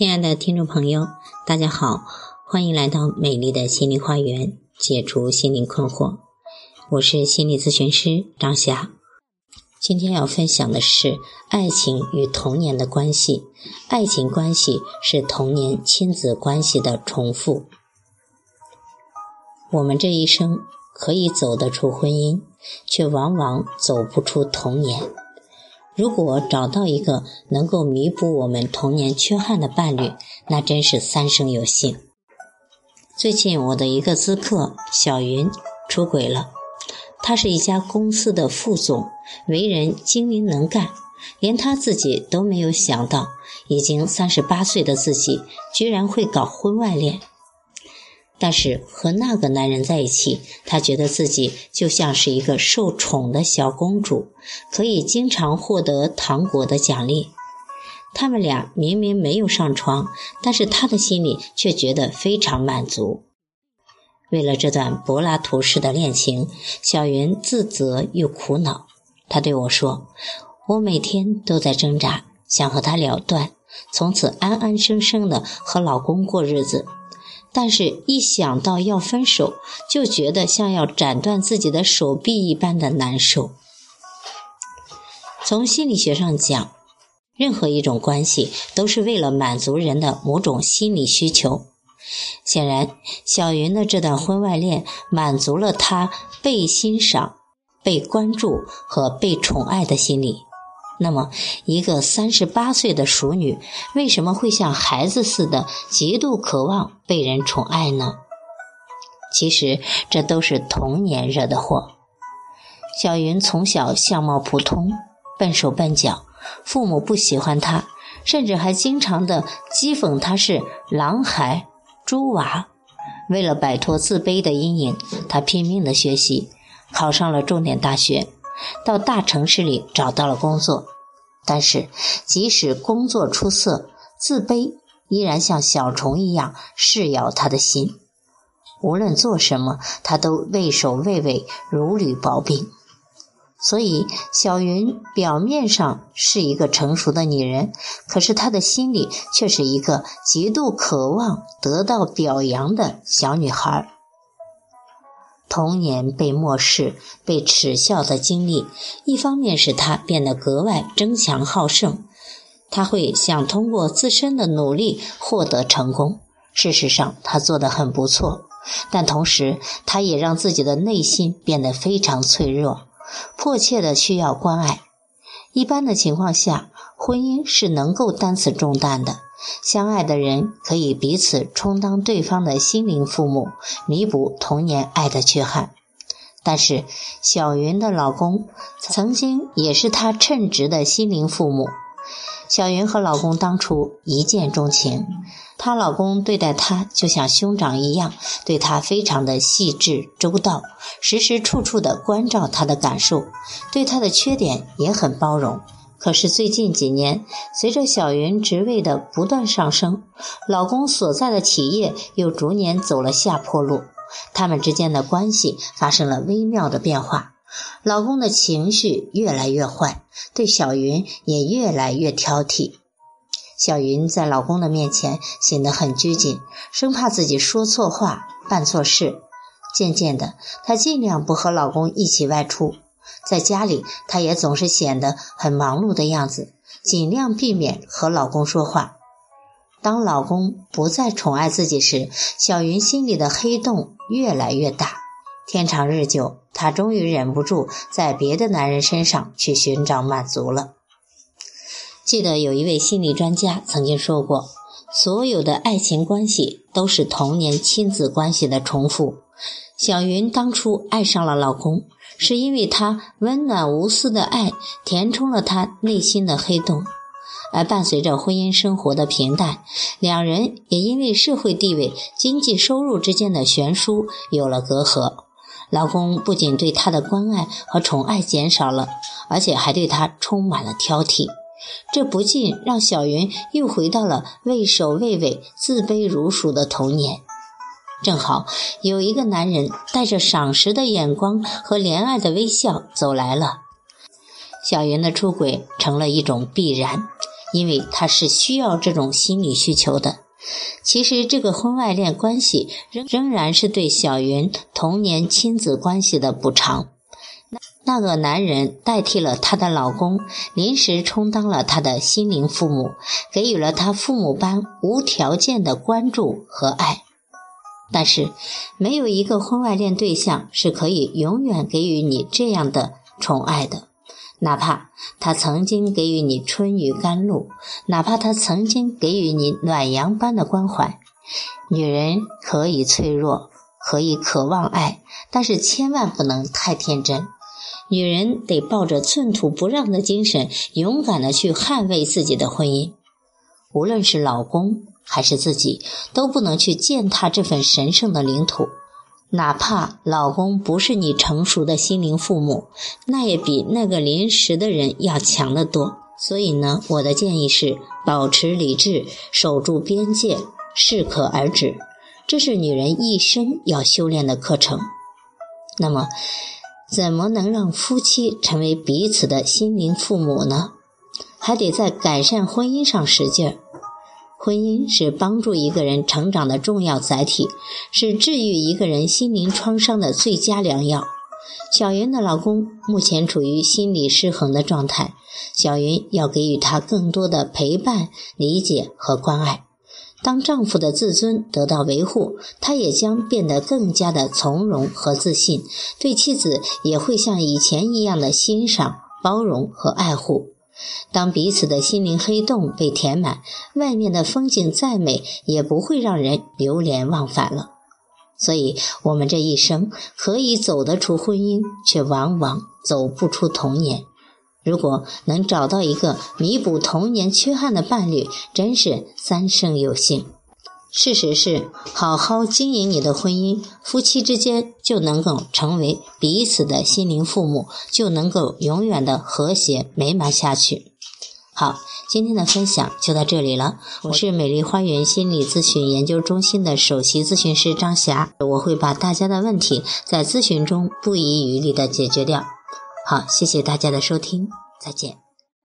亲爱的听众朋友，大家好，欢迎来到美丽的心灵花园，解除心灵困惑。我是心理咨询师张霞。今天要分享的是爱情与童年的关系。爱情关系是童年亲子关系的重复。我们这一生可以走得出婚姻，却往往走不出童年。如果找到一个能够弥补我们童年缺憾的伴侣，那真是三生有幸。最近我的一个咨客小云出轨了，他是一家公司的副总，为人精明能干，连他自己都没有想到，已经三十八岁的自己居然会搞婚外恋。但是和那个男人在一起，她觉得自己就像是一个受宠的小公主，可以经常获得糖果的奖励。他们俩明明没有上床，但是她的心里却觉得非常满足。为了这段柏拉图式的恋情，小云自责又苦恼。她对我说：“我每天都在挣扎，想和他了断，从此安安生生的和老公过日子。”但是，一想到要分手，就觉得像要斩断自己的手臂一般的难受。从心理学上讲，任何一种关系都是为了满足人的某种心理需求。显然，小云的这段婚外恋满足了她被欣赏、被关注和被宠爱的心理。那么，一个三十八岁的熟女为什么会像孩子似的极度渴望被人宠爱呢？其实，这都是童年惹的祸。小云从小相貌普通，笨手笨脚，父母不喜欢她，甚至还经常的讥讽她是“狼孩”“猪娃”。为了摆脱自卑的阴影，她拼命的学习，考上了重点大学。到大城市里找到了工作，但是即使工作出色，自卑依然像小虫一样噬咬他的心。无论做什么，他都畏首畏尾，如履薄冰。所以，小云表面上是一个成熟的女人，可是她的心里却是一个极度渴望得到表扬的小女孩。童年被漠视、被耻笑的经历，一方面使他变得格外争强好胜，他会想通过自身的努力获得成功。事实上，他做得很不错，但同时，他也让自己的内心变得非常脆弱，迫切的需要关爱。一般的情况下，婚姻是能够担此重担的。相爱的人可以彼此充当对方的心灵父母，弥补童年爱的缺憾。但是，小云的老公曾经也是她称职的心灵父母。小云和老公当初一见钟情，她老公对待她就像兄长一样，对她非常的细致周到，时时处处的关照她的感受，对她的缺点也很包容。可是最近几年，随着小云职位的不断上升，老公所在的企业又逐年走了下坡路，他们之间的关系发生了微妙的变化。老公的情绪越来越坏，对小云也越来越挑剔。小云在老公的面前显得很拘谨，生怕自己说错话、办错事。渐渐的，她尽量不和老公一起外出。在家里，她也总是显得很忙碌的样子，尽量避免和老公说话。当老公不再宠爱自己时，小云心里的黑洞越来越大。天长日久，她终于忍不住在别的男人身上去寻找满足了。记得有一位心理专家曾经说过：“所有的爱情关系都是童年亲子关系的重复。”小云当初爱上了老公。是因为他温暖无私的爱填充了他内心的黑洞，而伴随着婚姻生活的平淡，两人也因为社会地位、经济收入之间的悬殊有了隔阂。老公不仅对她的关爱和宠爱减少了，而且还对她充满了挑剔，这不禁让小云又回到了畏首畏尾、自卑如鼠的童年。正好有一个男人带着赏识的眼光和怜爱的微笑走来了，小云的出轨成了一种必然。因为她是需要这种心理需求的。其实，这个婚外恋关系仍仍然是对小云童年亲子关系的补偿。那个男人代替了她的老公，临时充当了她的心灵父母，给予了她父母般无条件的关注和爱。但是，没有一个婚外恋对象是可以永远给予你这样的宠爱的。哪怕他曾经给予你春雨甘露，哪怕他曾经给予你暖阳般的关怀，女人可以脆弱，可以渴望爱，但是千万不能太天真。女人得抱着寸土不让的精神，勇敢的去捍卫自己的婚姻，无论是老公还是自己，都不能去践踏这份神圣的领土。哪怕老公不是你成熟的心灵父母，那也比那个临时的人要强得多。所以呢，我的建议是保持理智，守住边界，适可而止。这是女人一生要修炼的课程。那么，怎么能让夫妻成为彼此的心灵父母呢？还得在改善婚姻上使劲儿。婚姻是帮助一个人成长的重要载体，是治愈一个人心灵创伤的最佳良药。小云的老公目前处于心理失衡的状态，小云要给予他更多的陪伴、理解和关爱。当丈夫的自尊得到维护，他也将变得更加的从容和自信，对妻子也会像以前一样的欣赏、包容和爱护。当彼此的心灵黑洞被填满，外面的风景再美，也不会让人流连忘返了。所以，我们这一生可以走得出婚姻，却往往走不出童年。如果能找到一个弥补童年缺憾的伴侣，真是三生有幸。事实是，好好经营你的婚姻，夫妻之间就能够成为彼此的心灵父母，就能够永远的和谐美满下去。好，今天的分享就到这里了。我是美丽花园心理咨询研究中心的首席咨询师张霞，我会把大家的问题在咨询中不遗余力的解决掉。好，谢谢大家的收听，再见。